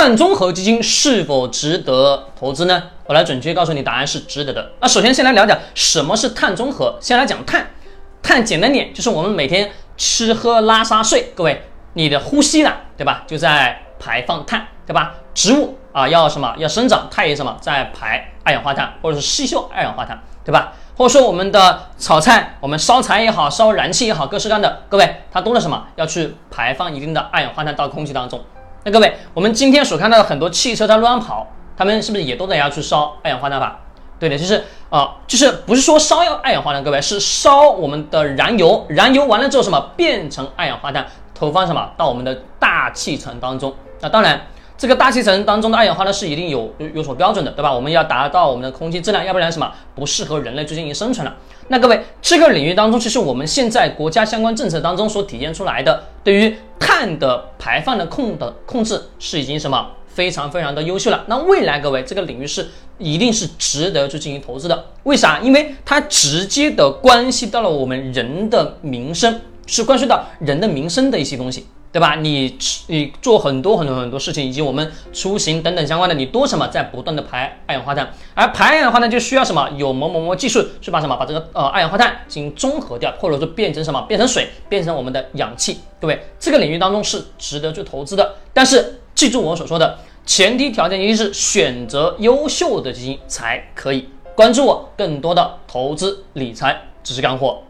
碳中和基金是否值得投资呢？我来准确告诉你，答案是值得的。那首先先来聊讲什么是碳中和。先来讲碳，碳简单点就是我们每天吃喝拉撒睡，各位你的呼吸呢，对吧？就在排放碳，对吧？植物啊要什么？要生长，它也什么在排二氧化碳，或者是吸收二氧化碳，对吧？或者说我们的炒菜，我们烧柴也好，烧燃气也好，各式各样的，各位它都是什么？要去排放一定的二氧化碳到空气当中。那各位，我们今天所看到的很多汽车在乱跑，他们是不是也都在要去烧二氧化碳吧？对的，就是啊，就是不是说烧要二氧化碳，各位是烧我们的燃油，燃油完了之后什么变成二氧化碳，投放什么到我们的大气层当中。那当然，这个大气层当中的二氧化碳是一定有有有所标准的，对吧？我们要达到我们的空气质量，要不然什么不适合人类去进行生存了。那各位，这个领域当中，其实我们现在国家相关政策当中所体现出来的，对于碳的排放的控的控制是已经什么非常非常的优秀了。那未来各位，这个领域是一定是值得去进行投资的。为啥？因为它直接的关系到了我们人的民生，是关系到人的民生的一些东西。对吧？你你做很多很多很多事情，以及我们出行等等相关的，你多什么在不断的排二氧化碳，而排二氧化碳就需要什么有某某某技术去把什么把这个呃二氧化碳进行中和掉，或者说变成什么变成水，变成我们的氧气。各位，这个领域当中是值得去投资的。但是记住我所说的前提条件一定是选择优秀的基金才可以。关注我更多的投资理财知识干货。